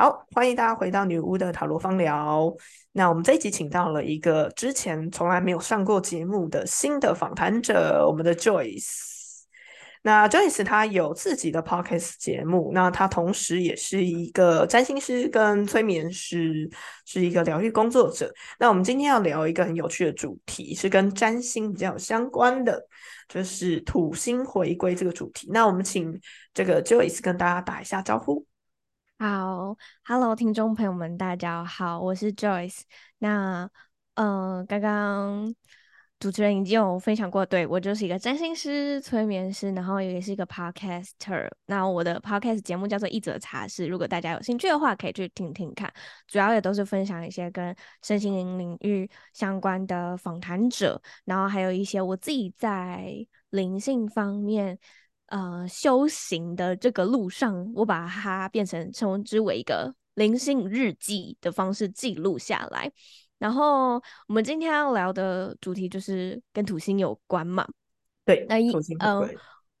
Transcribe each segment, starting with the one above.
好，欢迎大家回到女巫的塔罗方聊。那我们这一集请到了一个之前从来没有上过节目的新的访谈者，我们的 Joyce。那 Joyce 她有自己的 podcast 节目，那她同时也是一个占星师跟催眠师，是一个疗愈工作者。那我们今天要聊一个很有趣的主题，是跟占星比较相关的，就是土星回归这个主题。那我们请这个 Joyce 跟大家打一下招呼。好，Hello，听众朋友们，大家好，我是 Joyce。那，嗯，刚刚主持人已经有分享过，对我就是一个占星师、催眠师，然后也是一个 Podcaster。那我的 Podcast 节目叫做一则茶室，如果大家有兴趣的话，可以去听听看。主要也都是分享一些跟身心灵领域相关的访谈者，然后还有一些我自己在灵性方面。呃，修行的这个路上，我把它变成称之为一个灵性日记的方式记录下来。然后我们今天要聊的主题就是跟土星有关嘛？对，那一呃，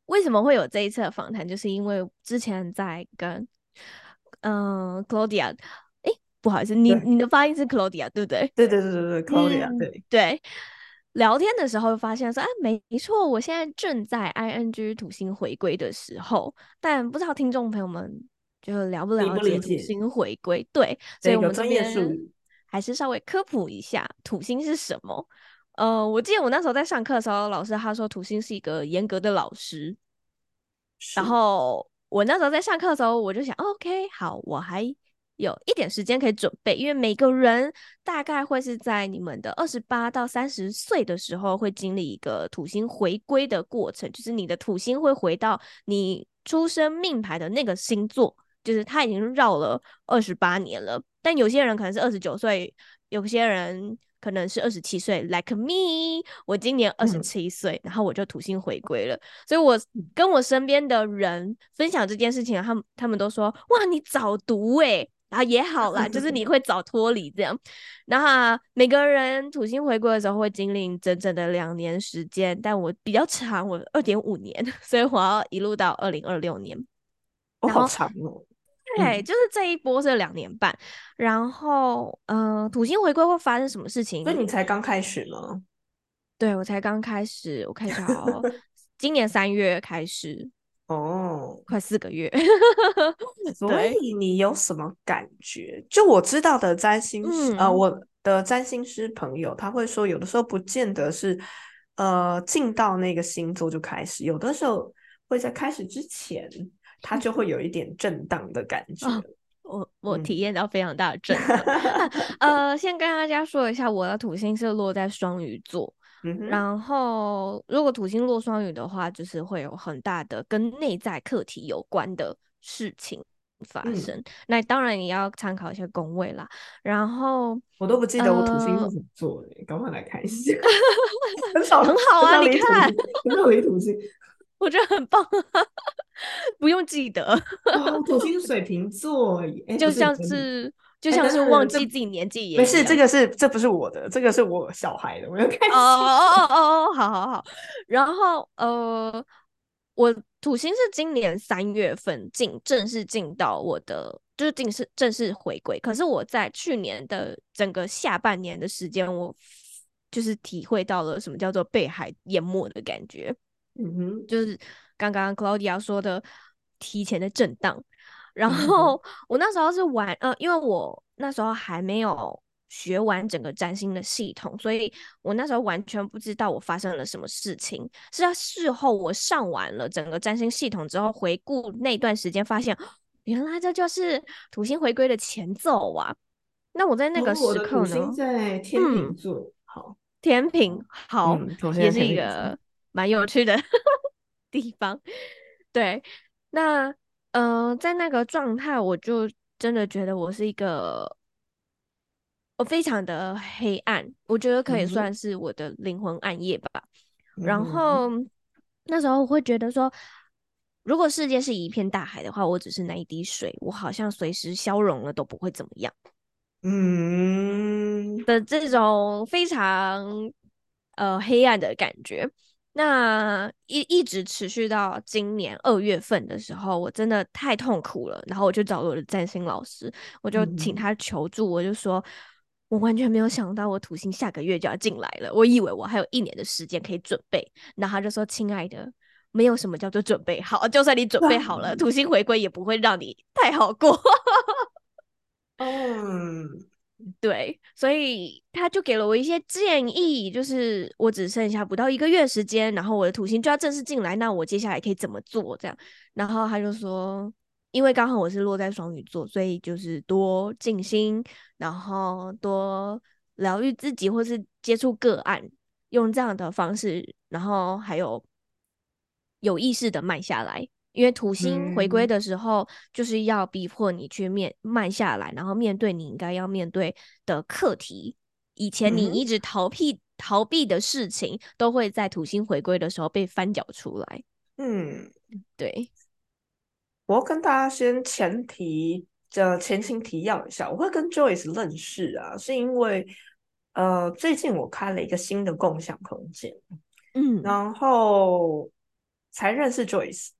为什么会有这一次的访谈？就是因为之前在跟嗯，Claudia，哎，不好意思，你你的发音是 Claudia 对不对？对对对对对，Claudia，对对。聊天的时候发现说，哎，没错，我现在正在 ing 土星回归的时候，但不知道听众朋友们就了不了解土星回归？对，所以我们这边还是稍微科普一下土星是什么。呃，我记得我那时候在上课的时候，老师他说土星是一个严格的老师，然后我那时候在上课的时候，我就想，OK，好，我还。有一点时间可以准备，因为每个人大概会是在你们的二十八到三十岁的时候会经历一个土星回归的过程，就是你的土星会回到你出生命牌的那个星座，就是它已经绕了二十八年了。但有些人可能是二十九岁，有些人可能是二十七岁，like me，我今年二十七岁，然后我就土星回归了。所以我跟我身边的人分享这件事情，他们他们都说：哇，你早读诶。然后也好啦，就是你会早脱离这样。然后每个人土星回归的时候会经历整整的两年时间，但我比较长，我二点五年，所以我要一路到二零二六年。我好长哦。对，就是这一波是两年半。然后，嗯，土星回归会发生什么事情？所以你才刚开始吗？对，我才刚开始。我看一下哦，今年三月开始。哦，快四个月，所以你有什么感觉？就我知道的占星师，呃，我的占星师朋友他会说，有的时候不见得是，呃，进到那个星座就开始，有的时候会在开始之前，他就会有一点震荡的感觉。我我体验到非常大的震荡。呃，先跟大家说一下，我的土星是落在双鱼座。然后，如果土星落双鱼的话，就是会有很大的跟内在课题有关的事情发生。那当然也要参考一些宫位啦。然后我都不记得我土星是怎么做的，赶快来看一下。很很好啊，你看，没有土星，我觉得很棒，不用记得。土星水瓶座，就像是。就像是忘记自己年纪，没事，这个是这不是我的，这个是我小孩的，我要开始。哦哦哦哦，好好好。然后呃，我土星是今年三月份进正式进到我的，就是正式正式回归。可是我在去年的整个下半年的时间，我就是体会到了什么叫做被海淹没的感觉。嗯哼，就是刚刚 Claudia 说的提前的震荡。然后我那时候是玩，呃，因为我那时候还没有学完整个占星的系统，所以我那时候完全不知道我发生了什么事情。是要事后我上完了整个占星系统之后，回顾那段时间，发现原来这就是土星回归的前奏啊。那我在那个时刻呢，在天平座，好，天平好，也是一个蛮有趣的 地方。对，那。嗯，在那个状态，我就真的觉得我是一个，我非常的黑暗，我觉得可以算是我的灵魂暗夜吧。然后那时候我会觉得说，如果世界是一片大海的话，我只是那一滴水，我好像随时消融了都不会怎么样。嗯，的这种非常呃黑暗的感觉。那一一直持续到今年二月份的时候，我真的太痛苦了，然后我就找了我的占星老师，我就请他求助，我就说，我完全没有想到我土星下个月就要进来了，我以为我还有一年的时间可以准备，然后他就说，亲爱的，没有什么叫做准备好，就算你准备好了，土星回归也不会让你太好过。嗯。对，所以他就给了我一些建议，就是我只剩下不到一个月时间，然后我的土星就要正式进来，那我接下来可以怎么做？这样，然后他就说，因为刚好我是落在双鱼座，所以就是多静心，然后多疗愈自己，或是接触个案，用这样的方式，然后还有有意识的慢下来。因为土星回归的时候，就是要逼迫你去面慢下来，然后面对你应该要面对的课题。以前你一直逃避逃避的事情，都会在土星回归的时候被翻搅出来。嗯，对。我要跟大家先前提的前情提要一下，我会跟 Joyce 认识啊，是因为呃，最近我开了一个新的共享空间，嗯，然后才认识 Joyce。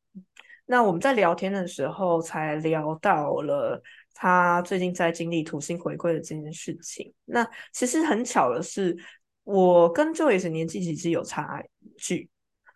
那我们在聊天的时候，才聊到了他最近在经历土星回归的这件事情。那其实很巧的是，我跟 Joyce 年纪其实有差距，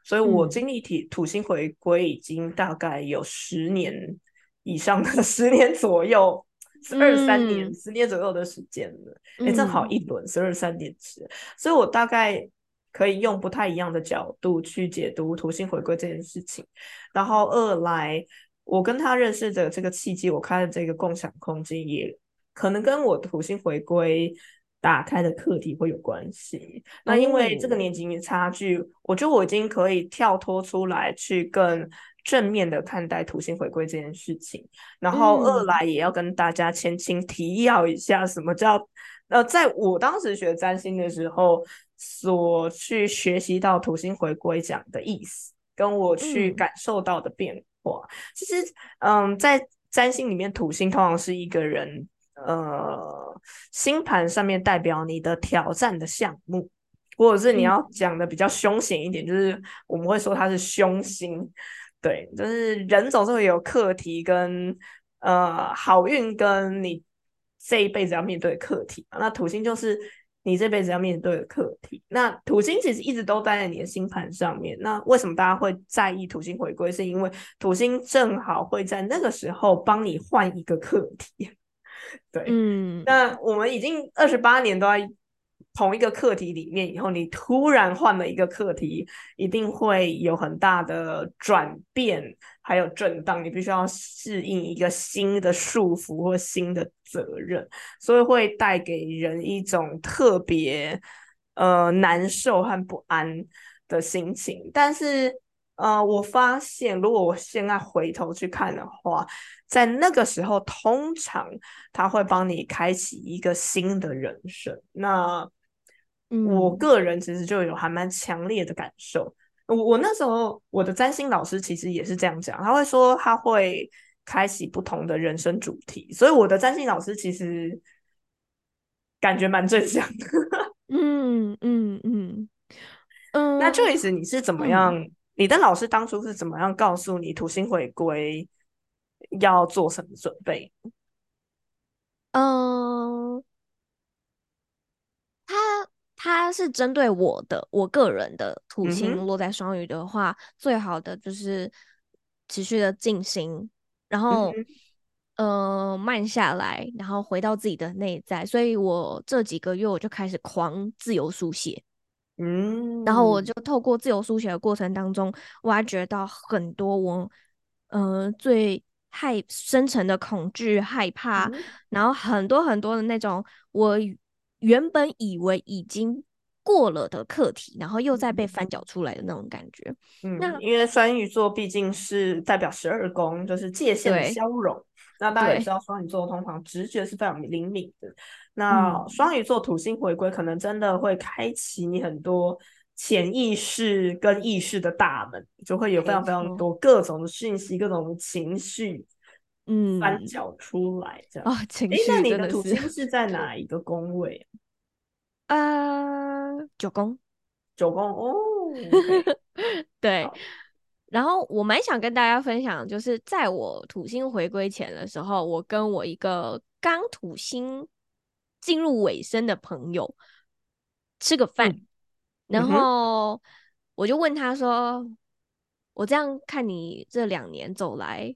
所以我经历土土星回归已经大概有十年以上的 十年左右，十二三年十年左右的时间了。哎，正好一轮十二三年时，所以我大概。可以用不太一样的角度去解读土星回归这件事情，然后二来，我跟他认识的这个契机，我开的这个共享空间，也可能跟我土星回归打开的课题会有关系。那因为这个年纪差距，我觉得我已经可以跳脱出来，去更正面的看待土星回归这件事情。然后二来，也要跟大家前情提要一下，什么叫呃，在我当时学占星的时候。所去学习到土星回归讲的意思，跟我去感受到的变化，其实，嗯，在占星里面，土星通常是一个人，呃，星盘上面代表你的挑战的项目，或者是你要讲的比较凶险一点，就是我们会说它是凶星，对，就是人总是会有课题跟呃好运跟你这一辈子要面对的课题，那土星就是。你这辈子要面对的课题，那土星其实一直都待在你的星盘上面。那为什么大家会在意土星回归？是因为土星正好会在那个时候帮你换一个课题。对，嗯。那我们已经二十八年都在同一个课题里面，以后你突然换了一个课题，一定会有很大的转变。还有震荡，你必须要适应一个新的束缚或新的责任，所以会带给人一种特别呃难受和不安的心情。但是呃，我发现如果我现在回头去看的话，在那个时候，通常他会帮你开启一个新的人生。那我个人其实就有还蛮强烈的感受。我我那时候我的占星老师其实也是这样讲，他会说他会开启不同的人生主题，所以我的占星老师其实感觉蛮正向的。嗯嗯嗯嗯。那 Joyce，你是怎么样？你的老师当初是怎么样告诉你土星回归要做什么准备？嗯，他。它是针对我的，我个人的土星落在双鱼的话，最好的就是持续的静心，然后呃慢下来，然后回到自己的内在。所以我这几个月我就开始狂自由书写，嗯，然后我就透过自由书写的过程当中，挖掘到很多我呃最害深层的恐惧、害怕，然后很多很多的那种我。原本以为已经过了的课题，然后又再被翻搅出来的那种感觉。嗯，那因为双鱼座毕竟是代表十二宫，就是界限的消融。那大家也知道，双鱼座通常直觉是非常灵敏的。那双鱼座土星回归，可能真的会开启你很多潜意识跟意识的大门，就会有非常非常多各种的讯息、各种情绪。嗯，翻搅出来这样啊，情绪那你的土星是在哪一个宫位？呃，九宫。九宫哦，对。然后我蛮想跟大家分享，就是在我土星回归前的时候，我跟我一个刚土星进入尾声的朋友吃个饭，然后我就问他说：“我这样看你这两年走来，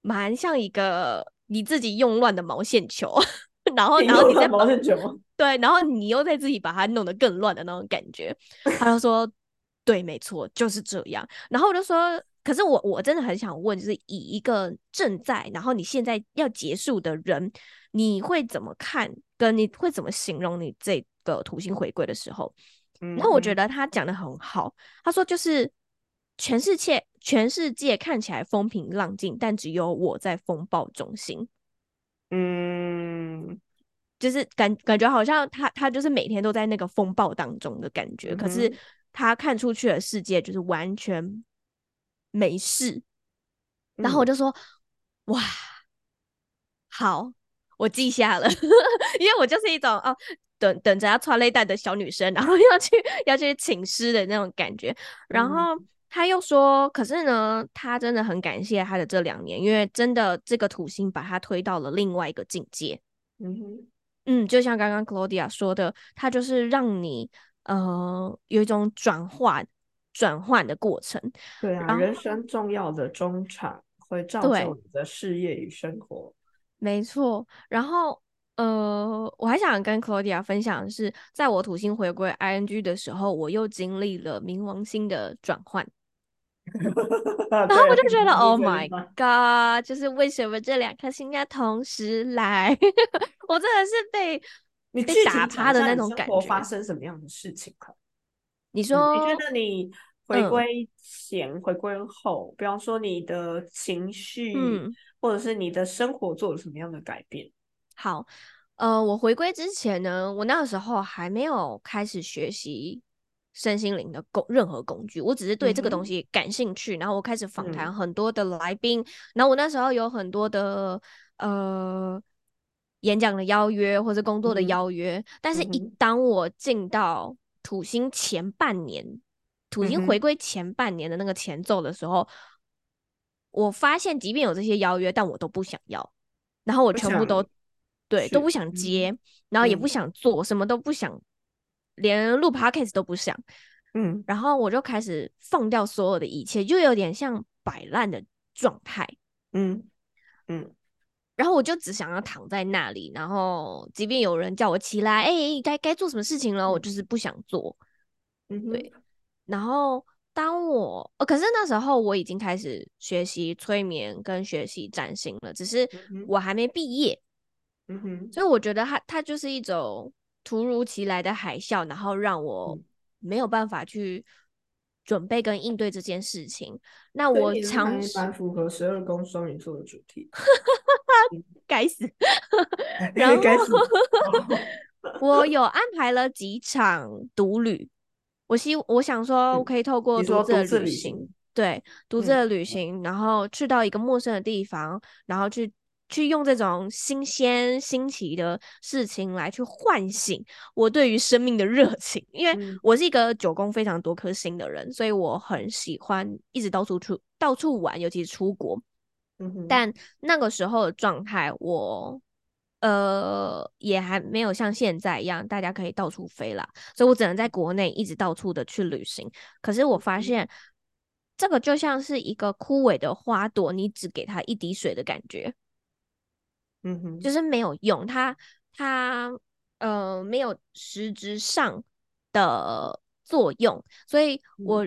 蛮像一个你自己用乱的毛线球，然 后然后你在毛线球，对，然后你又在自己把它弄得更乱的那种感觉。”他就说。对，没错，就是这样。然后我就说，可是我我真的很想问，就是以一个正在，然后你现在要结束的人，你会怎么看？跟你会怎么形容你这个土星回归的时候？然后我觉得他讲的很好，他说就是全世界全世界看起来风平浪静，但只有我在风暴中心。嗯，就是感感觉好像他他就是每天都在那个风暴当中的感觉，可是。他看出去的世界就是完全没事，然后我就说：“哇，好，我记下了。”因为我就是一种哦，等等着要穿内带的小女生，然后要去要去请诗的那种感觉。然后他又说：“可是呢，他真的很感谢他的这两年，因为真的这个土星把他推到了另外一个境界。”嗯哼，嗯，就像刚刚 Claudia 说的，他就是让你。呃，有一种转换、转换的过程。对啊，人生重要的中场会造就你的事业与生活。没错。然后，呃，我还想跟 Claudia 分享的是，在我土星回归 ING 的时候，我又经历了冥王星的转换。然后我就觉得，Oh my God！就是为什么这两颗星要同时来？我真的是被。你被打趴的那种感觉，发生什么样的事情？你说，你觉得你回归前、回归后，比方说你的情绪，或者是你的生活做了什么样的改变？好，呃，我回归之前呢，我那个时候还没有开始学习身心灵的工任何工具，我只是对这个东西感兴趣，然后我开始访谈很多的来宾，然后我那时候有很多的呃。演讲的邀约或者工作的邀约，但是一当我进到土星前半年，土星回归前半年的那个前奏的时候，我发现即便有这些邀约，但我都不想要，然后我全部都对都不想接，然后也不想做什么都不想，连录 podcast 都不想，嗯，然后我就开始放掉所有的一切，就有点像摆烂的状态，嗯嗯。然后我就只想要躺在那里，然后即便有人叫我起来，哎，该该做什么事情了，我就是不想做。嗯，对。然后当我，呃，可是那时候我已经开始学习催眠跟学习占星了，只是我还没毕业。嗯哼。所以我觉得它它就是一种突如其来的海啸，然后让我没有办法去准备跟应对这件事情。那我尝试蛮符合十二宫双鱼座的主题。该死！然后我有安排了几场独旅，我希我想 说，我可以透过独自的旅行，对，独自的旅行，然后去到一个陌生的地方，然后去去用这种新鲜新奇的事情来去唤醒我对于生命的热情。因为我是一个九宫非常多颗星的人，所以我很喜欢一直到处出到处玩，尤其是出国。但那个时候的状态，我呃也还没有像现在一样，大家可以到处飞啦，所以我只能在国内一直到处的去旅行。可是我发现，这个就像是一个枯萎的花朵，你只给它一滴水的感觉，嗯哼，就是没有用，它它呃没有实质上的作用。所以我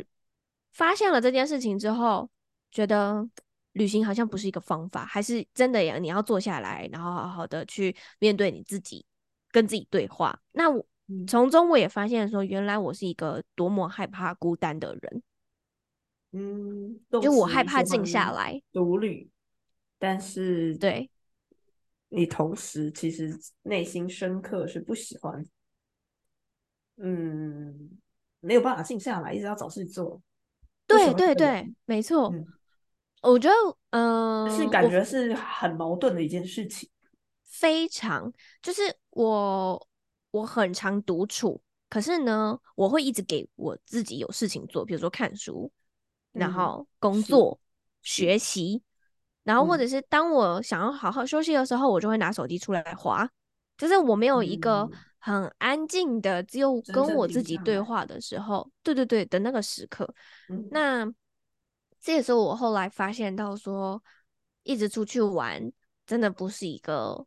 发现了这件事情之后，觉得。旅行好像不是一个方法，还是真的呀？你要坐下来，然后好好的去面对你自己，跟自己对话。那我从中我也发现说，原来我是一个多么害怕孤单的人。嗯，就我害怕静下来独旅，但是对，你同时其实内心深刻是不喜欢，嗯，没有办法静下来，一直要找事做。对对对，没错。我觉得，嗯，是感觉是很矛盾的一件事情。非常，就是我我很常独处，可是呢，我会一直给我自己有事情做，比如说看书，然后工作、学习，然后或者是当我想要好好休息的时候，我就会拿手机出来划。就是我没有一个很安静的，只有跟我自己对话的时候，对对对的那个时刻。那这也是我后来发现到说，一直出去玩真的不是一个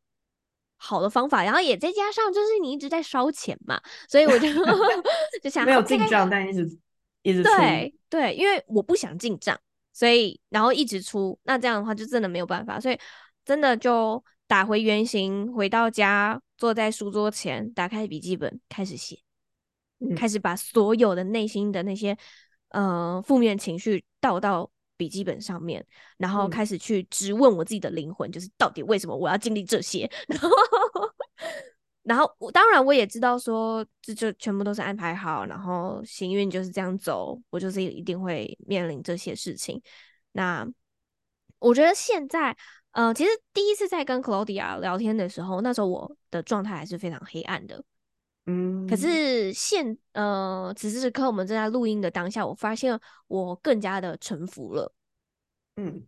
好的方法。然后也再加上就是你一直在烧钱嘛，所以我就 就想没有进账，但一直一直对对，因为我不想进账，所以然后一直出，那这样的话就真的没有办法，所以真的就。打回原形，回到家，坐在书桌前，打开笔记本，开始写，开始把所有的内心的那些呃负面情绪倒到笔记本上面，然后开始去质问我自己的灵魂，就是到底为什么我要经历这些？然后，然后我当然我也知道说，这就全部都是安排好，然后行运就是这样走，我就是一定会面临这些事情。那我觉得现在。呃，其实第一次在跟 Claudia 聊天的时候，那时候我的状态还是非常黑暗的。嗯，可是现呃，此时此刻我们正在录音的当下，我发现我更加的臣服了。嗯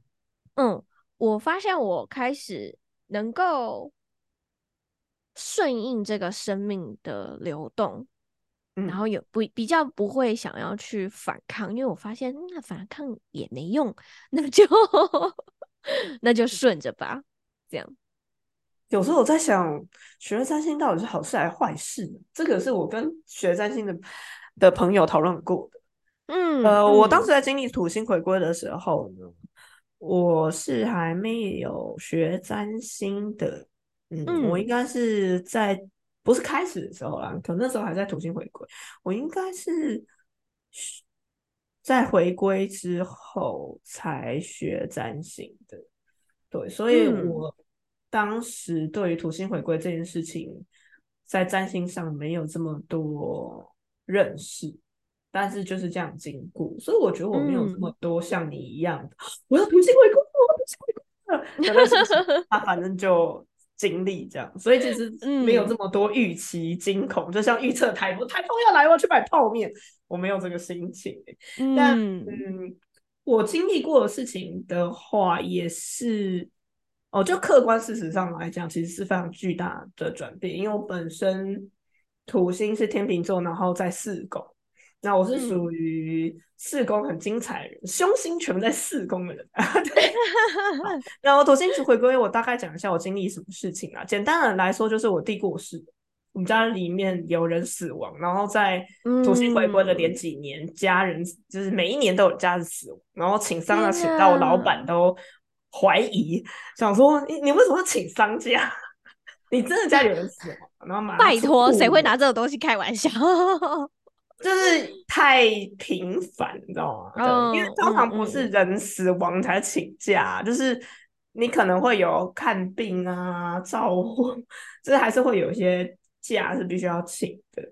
嗯，我发现我开始能够顺应这个生命的流动，然后有不比较不会想要去反抗，因为我发现那反抗也没用，那就。那就顺着吧，这样。有时候我在想，学占星到底是好事还是坏事？这个是我跟学占星的的朋友讨论过的。嗯，呃，我当时在经历土星回归的时候呢，我是还没有学占星的。嗯，我应该是在不是开始的时候啦，可能那时候还在土星回归。我应该是。在回归之后才学占星的，对，所以我当时对于土星回归这件事情，在占星上没有这么多认识，但是就是这样经过，所以我觉得我没有这么多像你一样的，我要土星回归，我要土星回归了，他反正就。经历这样，所以其实没有这么多预期惊恐，就像预测台风，台风要来，我要去买泡面，我没有这个心情。但嗯，我经历过的事情的话，也是哦，就客观事实上来讲，其实是非常巨大的转变，因为我本身土星是天秤座，然后在四宫。那我是属于四宫很精彩的人，凶星全部在四宫的人。对，那我土星回归，我大概讲一下我经历什么事情啊？简单的来说，就是我弟过世，我们家里面有人死亡，然后在土星回归的连几年，家人就是每一年都有家人死亡，然后请丧假请到我老板都怀疑，想说你你为什么要请丧假？你真的家里有人死亡？然后拜托，谁会拿这种东西开玩笑？就是太频繁，你知道吗？对，因为通常不是人死亡才请假，就是你可能会有看病啊、照顾，就是还是会有一些假是必须要请的。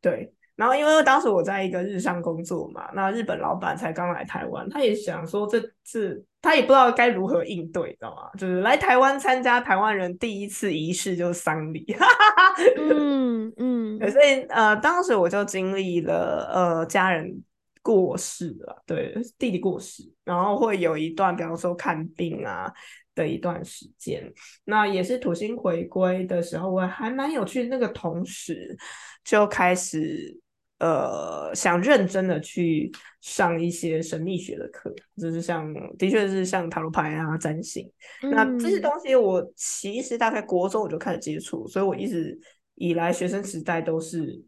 对，然后因为当时我在一个日商工作嘛，那日本老板才刚来台湾，他也想说这次他也不知道该如何应对，知道吗？就是来台湾参加台湾人第一次仪式就是丧礼。嗯嗯，所以呃，当时我就经历了呃家人过世了，对，弟弟过世，然后会有一段，比方说看病啊的一段时间。那也是土星回归的时候，我还蛮有趣。那个同时就开始呃想认真的去上一些神秘学的课，就是像的确是像塔罗牌啊、占星。那这些东西我其实大概国中我就开始接触，所以我一直。以来学生时代都是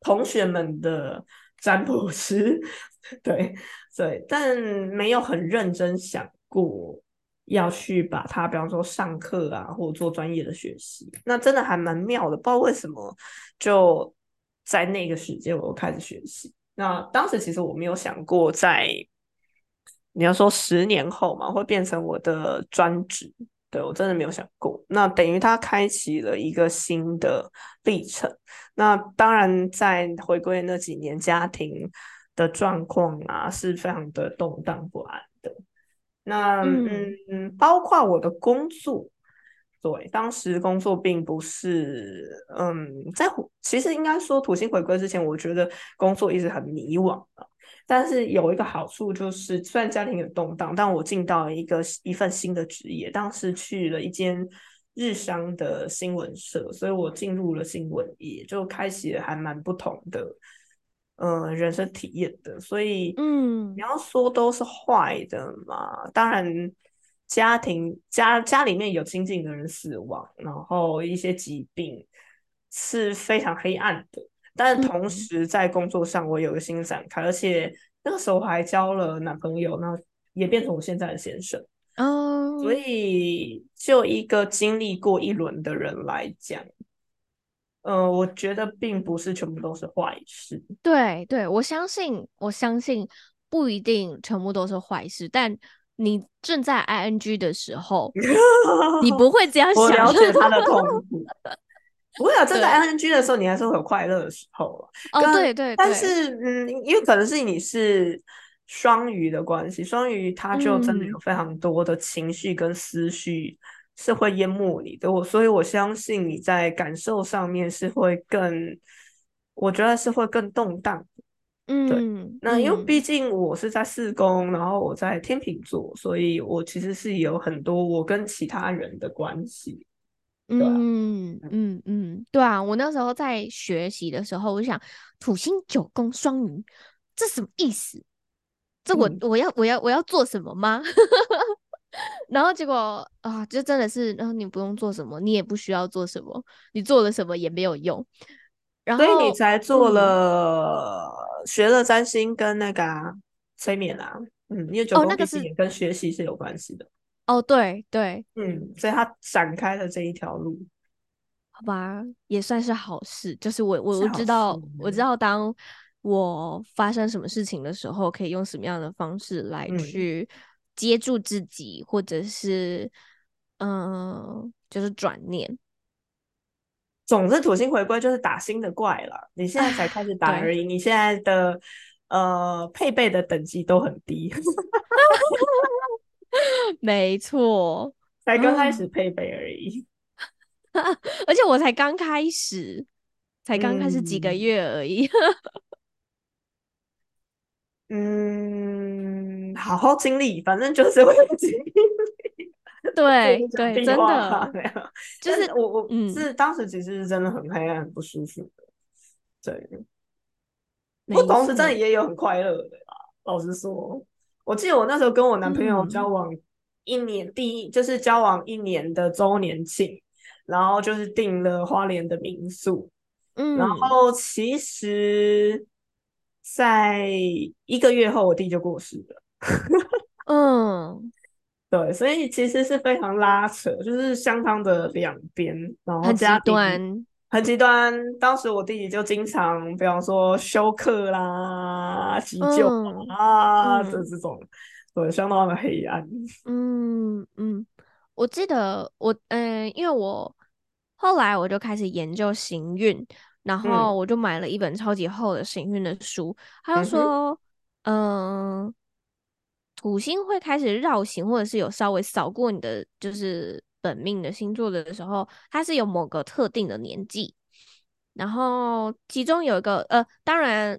同学们的占卜师，对对，但没有很认真想过要去把它，比方说上课啊，或者做专业的学习。那真的还蛮妙的，不知道为什么就在那个时间我开始学习。那当时其实我没有想过，在你要说十年后嘛，会变成我的专职。对我真的没有想过，那等于它开启了一个新的历程。那当然，在回归那几年，家庭的状况啊是非常的动荡不安的。那嗯嗯，包括我的工作，对，当时工作并不是，嗯，在其实应该说土星回归之前，我觉得工作一直很迷惘但是有一个好处就是，虽然家庭有动荡，但我进到一个一份新的职业，当时去了一间日商的新闻社，所以我进入了新闻业，就开启了还蛮不同的，嗯，人生体验的。所以，嗯，你要说都是坏的嘛？当然。家庭家家里面有亲近的人死亡，然后一些疾病是非常黑暗的。但同时在工作上，我有个新展开，而且那个时候还交了男朋友，那也变成我现在的先生。哦，所以就一个经历过一轮的人来讲，呃，我觉得并不是全部都是坏事。对对，我相信，我相信不一定全部都是坏事，但。你正在 ing 的时候，你不 会这样想。我了解他的痛苦。不会啊，正在 ing 的时候，你还是会有快乐的时候哦，对对。但是，嗯，因为可能是你是双鱼的关系，双鱼他就真的有非常多的情绪跟思绪是会淹没你的。我所以，我相信你在感受上面是会更，我觉得是会更动荡。嗯，那因为毕竟我是在四宫，然后我在天秤座，所以我其实是有很多我跟其他人的关系。嗯嗯嗯，对啊，我那时候在学习的时候，我想土星九宫双鱼，这什么意思？这我我要我要我要做什么吗？然后结果啊，就真的是，然后你不用做什么，你也不需要做什么，你做了什么也没有用。所以你才做了学了占星跟那个催眠啊，嗯，因为九宫毕竟也跟学习是有关系的。哦，对对，嗯，所以他展开了这一条路，好吧，也算是好事。就是我我我知道我知道，当我发生什么事情的时候，可以用什么样的方式来去接住自己，或者是嗯，就是转念。总之，土星回归就是打新的怪了。你现在才开始打而已，你现在的呃配备的等级都很低。没错，才刚开始配备而已。而且我才刚开始，才刚开始几个月而已。嗯，好好经历，反正就是会经历。对对，真的，就是我我是当时其实是真的很黑暗、很不舒服的。对，我同时真的也有很快乐的啦。老实说，我记得我那时候跟我男朋友交往一年，第一就是交往一年的周年庆，然后就是订了花莲的民宿。嗯，然后其实，在一个月后，我弟就过世了。嗯。对，所以其实是非常拉扯，就是相当的两边，然后很极端，很极端。当时我弟弟就经常，比方说休克啦、急救啊的这种，对，相当的黑暗。嗯嗯，我记得我，嗯，因为我后来我就开始研究行运，然后我就买了一本超级厚的行运的书，他就说，嗯。土星会开始绕行，或者是有稍微扫过你的就是本命的星座的时候，它是有某个特定的年纪，然后其中有一个呃，当然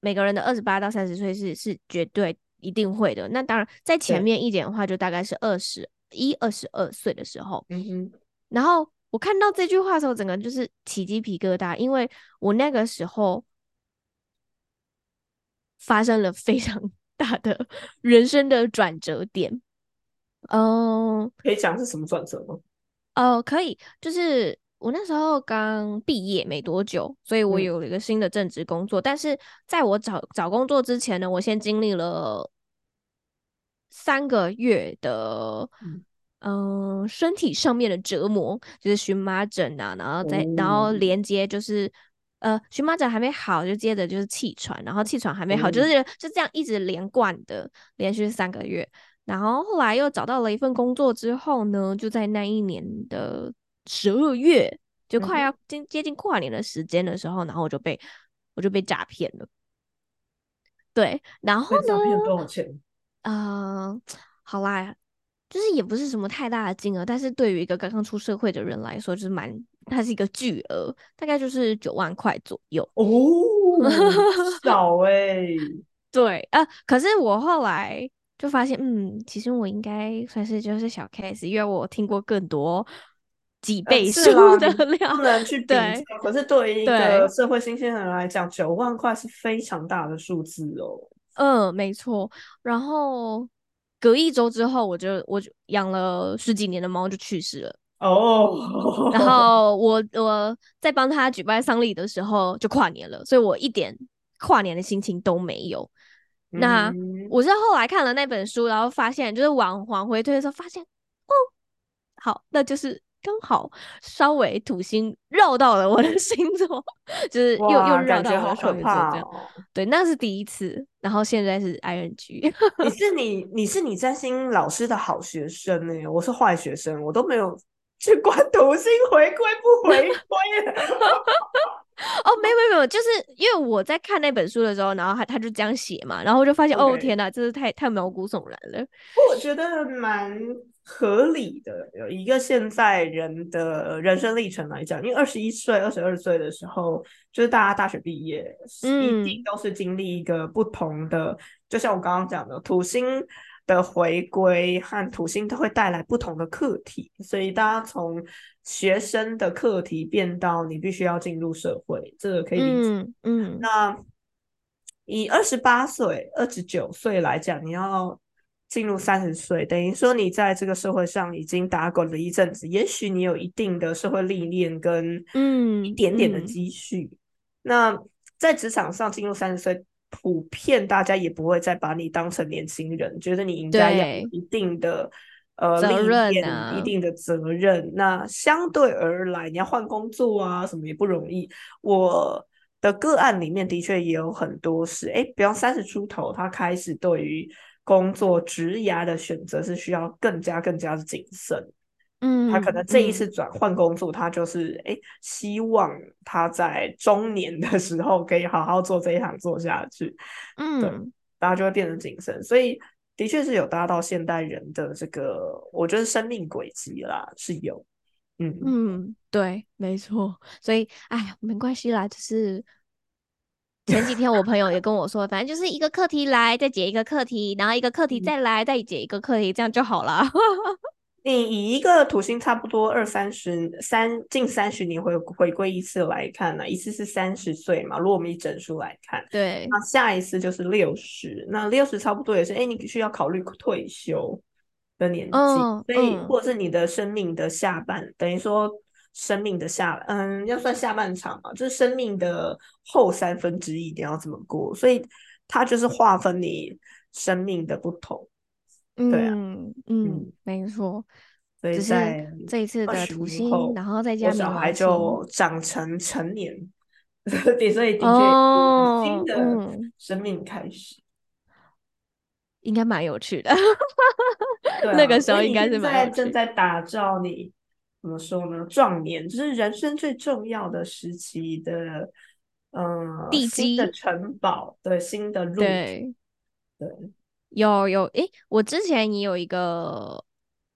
每个人的二十八到三十岁是是绝对一定会的。那当然在前面一点的话，就大概是二十一、二十二岁的时候。嗯哼。然后我看到这句话的时候，整个就是起鸡皮疙瘩，因为我那个时候发生了非常。大的人生的转折点，嗯，可以讲是什么转折吗？哦，可以，就是我那时候刚毕业没多久，所以我有了一个新的正职工作。但是在我找找工作之前呢，我先经历了三个月的嗯身体上面的折磨，就是荨麻疹啊，然后再然后连接就是。呃，荨麻疹还没好，就接着就是气喘，然后气喘还没好，就是就这样一直连贯的连续三个月。然后后来又找到了一份工作之后呢，就在那一年的十二月，就快要接接近跨年的时间的时候，然后我就被我就被诈骗了。对，然后呢？诈骗多少钱？呃，好啦，就是也不是什么太大的金额，但是对于一个刚刚出社会的人来说，就是蛮，它是一个巨额，大概就是九万块左右哦，少哎，对啊，可是我后来就发现，嗯，其实我应该算是就是小 case，因为我听过更多几倍数的量，不能去比较。可是对于一个社会新鲜人来讲，九万块是非常大的数字哦。嗯，没错，然后。隔一周之后，我就我就养了十几年的猫就去世了哦。然后我我在帮他举办丧礼的时候就跨年了，所以我一点跨年的心情都没有。那我是后来看了那本书，然后发现就是往往回推的时候发现，哦，好，那就是。刚好稍微土星绕到了我的 星座，就是又又绕到了双鱼座这样。对，那是第一次。然后现在是 ING。你是你你是你占星老师的好学生呢，我是坏学生，我都没有去管土星回归不回归。哦，没有没有没有，就是因为我在看那本书的时候，然后他他就这样写嘛，然后我就发现，哦天哪，真是太太毛骨悚然了。我觉得蛮。合理的，有一个现在人的人生历程来讲，因为二十一岁、二十二岁的时候，就是大家大学毕业，一定都是经历一个不同的，就像我刚刚讲的，土星的回归和土星都会带来不同的课题，所以大家从学生的课题变到你必须要进入社会，这个可以理解。嗯，那以二十八岁、二十九岁来讲，你要。进入三十岁，等于说你在这个社会上已经打滚了一阵子，也许你有一定的社会历练跟嗯一点点的积蓄。那在职场上进入三十岁，普遍大家也不会再把你当成年轻人，觉得你应该有一定的呃历练、一定的责任。那相对而来，你要换工作啊什么也不容易。我的个案里面的确也有很多是，哎，比方三十出头，他开始对于工作职涯的选择是需要更加更加的谨慎，嗯，他可能这一次转换工作，他就是哎，希望他在中年的时候可以好好做这一行做下去，嗯，对，大家就会变得谨慎，所以的确是有搭到现代人的这个，我觉得生命轨迹啦，是有，嗯。嗯，对，没错，所以哎，没关系啦，就是。前几天我朋友也跟我说，反正就是一个课题来再解一个课题，然后一个课题再来再解一个课题，这样就好了。你以一个土星差不多二三十三近三十年回回归一次来看呢，一次是三十岁嘛，如果我们以整数来看，对，那下一次就是六十，那六十差不多也是，哎，你需要考虑退休的年纪，所以或者是你的生命的下半，等于说。生命的下，嗯，要算下半场嘛，就是生命的后三分之一，你要怎么过？所以它就是划分你生命的不同。对啊，嗯，没错。所以在这一次的土星，然后再加上小孩就长成成年，所以的确新的生命开始，应该蛮有趣的。那个时候应该是在正在打造你。怎么说呢？壮年就是人生最重要的时期的，嗯，地基的城堡，对，新的路，对，对，有有，诶，我之前也有一个，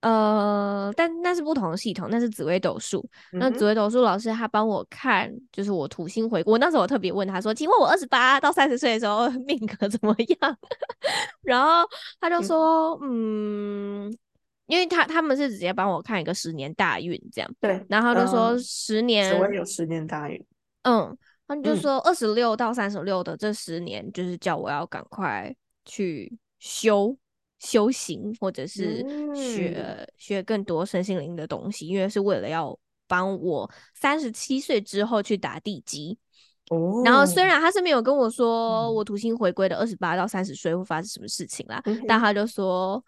呃，但那是不同的系统，那是紫微斗数。那紫微斗数老师他帮我看，就是我土星回国，那时候我特别问他说：“请问我二十八到三十岁的时候 命格怎么样？” 然后他就说：“嗯。”因为他他们是直接帮我看一个十年大运这样，对，然后就说十年，我有十年大运，嗯，他就说二十六到三十六的这十年，就是叫我要赶快去修修行，或者是学学更多身心灵的东西，因为是为了要帮我三十七岁之后去打地基。哦，然后虽然他是没有跟我说我土星回归的二十八到三十岁会发生什么事情啦，但他就说，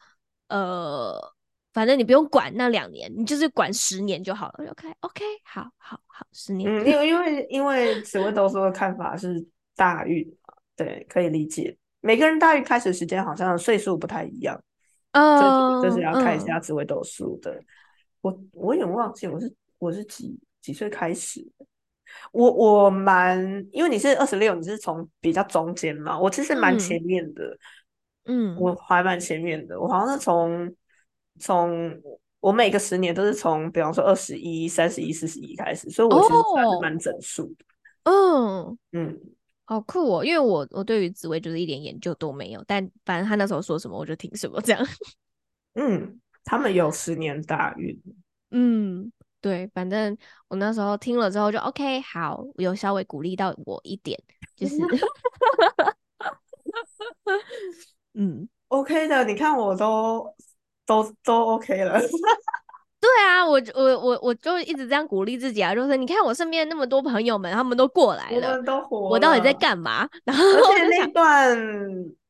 呃。反正你不用管那两年，你就是管十年就好了。OK，OK，好好好，十年。嗯，因为因为因为紫微斗数的看法是大运嘛，对，可以理解。每个人大运开始时间好像岁数不太一样，嗯，就是要看一下紫微斗数的。我我有点忘记我是我是几几岁开始。我我蛮因为你是二十六，你是从比较中间嘛，我其实蛮前面的。嗯，我还蛮前面的，我好像是从。从我每个十年都是从，比方说二十一、三十一、四十一开始，所以我其实算是蛮整数的。嗯嗯，好酷哦！因为我我对于紫薇就是一点研究都没有，但反正他那时候说什么我就听什么这样。嗯，他们有十年大运。嗯，对，反正我那时候听了之后就 OK，好，有稍微鼓励到我一点，就是，嗯，OK 的。你看我都都都 OK 了。对啊，我我我我就一直这样鼓励自己啊，就是你看我身边那么多朋友们，他们都过来了，我到底在干嘛？然后而且那段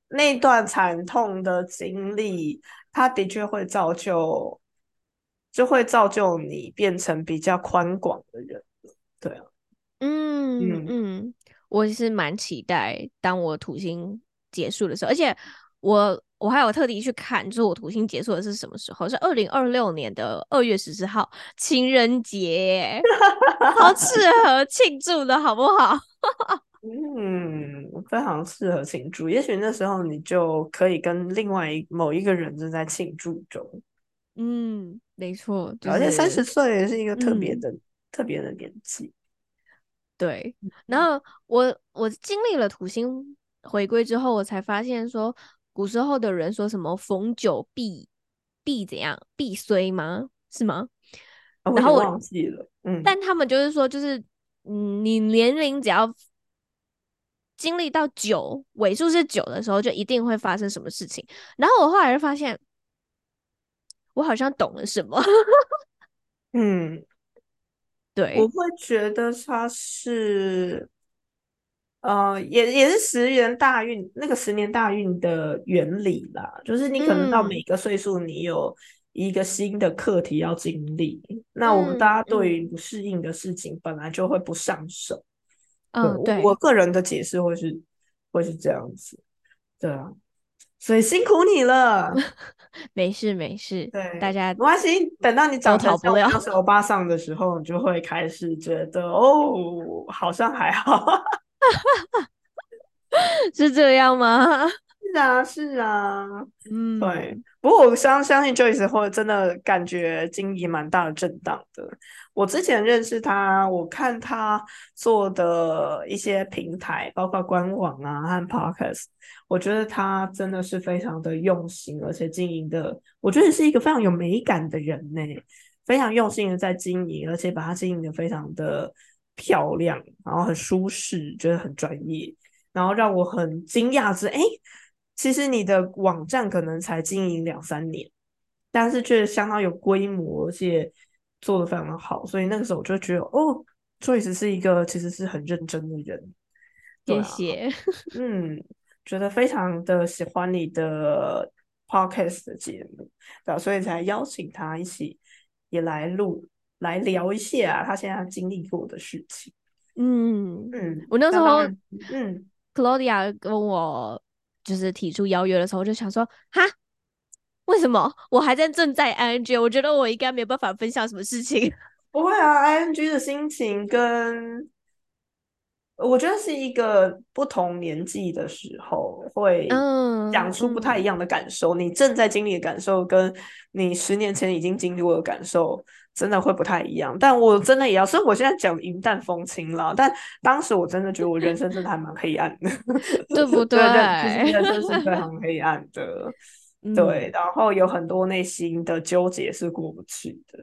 那段惨痛的经历，它的确会造就，就会造就你变成比较宽广的人。对啊，嗯嗯，我是蛮期待当我土星结束的时候，而且我。我还有特地去看，就是我土星结束的是什么时候？是二零二六年的二月十四号，情人节，好 适合庆祝的好不好？嗯，非常适合庆祝。也许那时候你就可以跟另外某一个人正在庆祝中。嗯，没错，而且三十岁也是一个特别的、特别的年纪。对，然后我我经历了土星回归之后，我才发现说。古时候的人说什么“逢九必必怎样必衰”吗？是吗？然后我忘记了。嗯，但他们就是说，就是嗯，你年龄只要经历到九尾数是九的时候，就一定会发生什么事情。然后我后来就发现，我好像懂了什么。嗯，对，我会觉得他是。呃，也也是十年大运那个十年大运的原理啦，就是你可能到每个岁数，你有一个新的课题要经历。那我们大家对于不适应的事情，本来就会不上手。嗯，对，我个人的解释会是会是这样子，对啊，所以辛苦你了。没 事没事，对，大家没关系。等到你长成像我是欧巴桑的时候，你就会开始觉得哦，好像还好。是这样吗？是啊，是啊，嗯，对。不过我相相信 Joyce 会真的感觉经历蛮大的震荡的。我之前认识他，我看他做的一些平台，包括官网啊和 Podcast，我觉得他真的是非常的用心，而且经营的，我觉得是一个非常有美感的人呢，非常用心的在经营，而且把他经营的非常的。漂亮，然后很舒适，觉得很专业，然后让我很惊讶是，哎，其实你的网站可能才经营两三年，但是却相当有规模，而且做的非常的好，所以那个时候我就觉得，哦，Joyce 是一个其实是很认真的人。谢谢，嗯，觉得非常的喜欢你的 podcast 的节目，对，所以才邀请他一起也来录。来聊一下他现在经历过的事情。嗯嗯，我那时候，嗯，Claudia 跟我就是提出邀约的时候，我就想说，哈，为什么我还在正在 ING？我觉得我应该没有办法分享什么事情。不会啊，ING 的心情跟。我觉得是一个不同年纪的时候会讲出不太一样的感受。你正在经历的感受，跟你十年前已经经历过的感受，真的会不太一样。但我真的也要，所以我现在讲云淡风轻了。但当时我真的觉得我人生真的还蛮黑暗的，对不对？人生是 非常黑暗的，对。然后有很多内心的纠结是过不去的。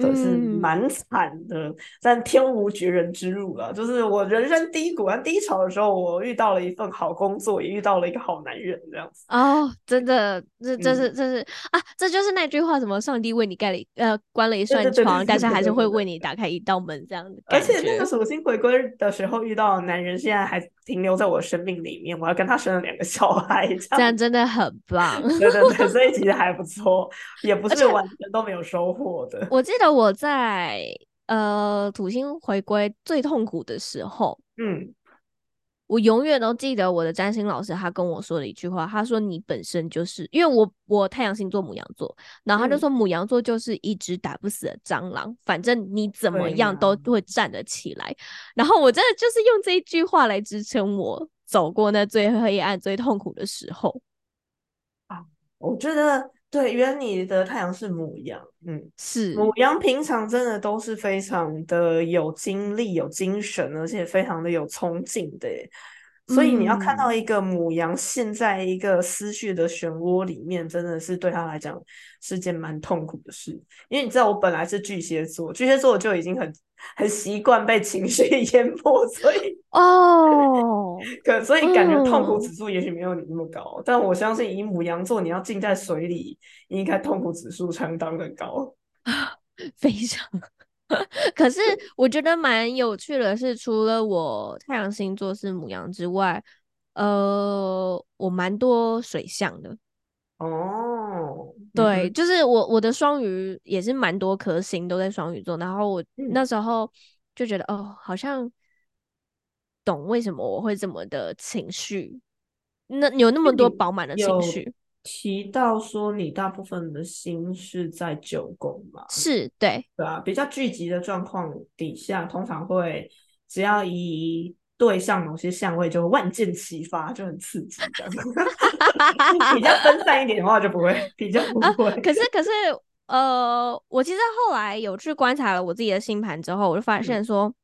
真是蛮惨的，但天无绝人之路了。就是我人生低谷、低潮的时候，我遇到了一份好工作，也遇到了一个好男人，这样子。哦，真的，这这是这是啊，这就是那句话，什么上帝为你盖了呃关了一扇窗，但是还是会为你打开一道门，这样子。而且那个属星回归的时候遇到的男人，现在还停留在我生命里面，我要跟他生了两个小孩，这样真的很棒。对对对，所以 其实还不错，也不是完全都没有收获的。我记得。我在呃土星回归最痛苦的时候，嗯，我永远都记得我的占星老师他跟我说的一句话，他说你本身就是因为我我太阳星座母羊座，然后他就说母羊座就是一只打不死的蟑螂，反正你怎么样都会站得起来。然后我真的就是用这一句话来支撑我走过那最黑暗、最痛苦的时候。啊，我觉得。对，原来你的太阳是母羊，嗯，是母羊平常真的都是非常的有精力、有精神，而且非常的有冲劲的。所以你要看到一个母羊陷在一个思绪的漩涡里面，真的是对他来讲是件蛮痛苦的事。因为你知道，我本来是巨蟹座，巨蟹座就已经很很习惯被情绪 淹没，所以哦，可所以感觉痛苦指数也许没有你那么高。但我相信，以母羊座，你要浸在水里，应该痛苦指数相当的高，非常。可是我觉得蛮有趣的是，除了我太阳星座是母羊之外，呃，我蛮多水象的。哦，对，就是我我的双鱼也是蛮多颗星都在双鱼座，然后我那时候就觉得哦，好像懂为什么我会这么的情绪，那有那么多饱满的情绪。提到说你大部分的心是在九宫嘛？是对，对啊，比较聚集的状况底下，通常会只要一对象某些相位，就万箭齐发，就很刺激。这样，比较分散一点的话，就不会比较不会。可是可是，呃，我其实后来有去观察了我自己的星盘之后，我就发现说，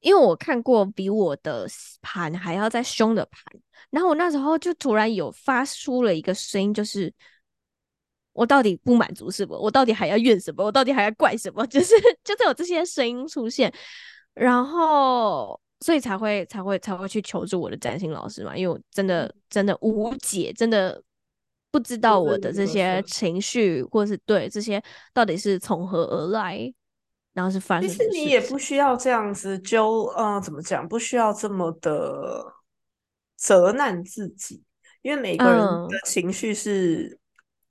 因为我看过比我的盘还要再凶的盘。然后我那时候就突然有发出了一个声音，就是我到底不满足什么？我到底还要怨什么？我到底还要怪什么？就是就是有这些声音出现，然后所以才会才会才会去求助我的占星老师嘛，因为我真的真的无解，真的不知道我的这些情绪或是对这些到底是从何而来，然后是发生。其实你也不需要这样子就呃怎么讲，不需要这么的。责难自己，因为每个人的情绪是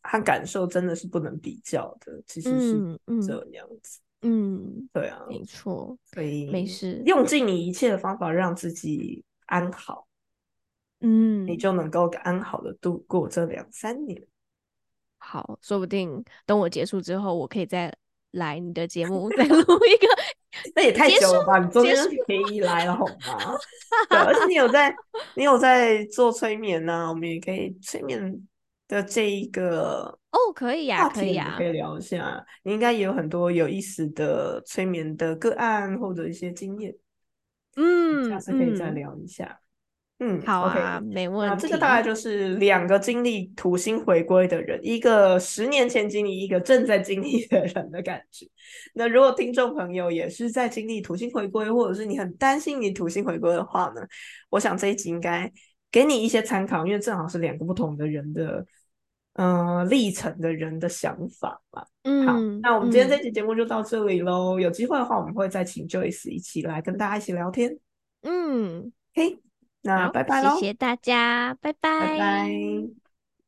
和感受真的是不能比较的，其实是这样子。嗯，对啊，没错，所以没事，用尽你一切的方法让自己安好，嗯，你就能够安好的度过这两三年。好，说不定等我结束之后，我可以再来你的节目，再录一个。那也太久了吧？你中间可以来了好吗？对，而且你有在，你有在做催眠呢。我们也可以催眠的这一个哦，可以呀，可以呀，可以聊一下。你应该也有很多有意思的催眠的个案或者一些经验，嗯，下次可以再聊一下。嗯，好啊，没问题。这个大概就是两个经历土星回归的人，一个十年前经历，一个正在经历的人的感觉。那如果听众朋友也是在经历土星回归，或者是你很担心你土星回归的话呢，我想这一集应该给你一些参考，因为正好是两个不同的人的嗯历程的人的想法吧。嗯，好，那我们今天这期节目就到这里喽。有机会的话，我们会再请 Joyce 一起来跟大家一起聊天。嗯，OK。那拜拜喽！谢谢大家，拜拜，拜拜。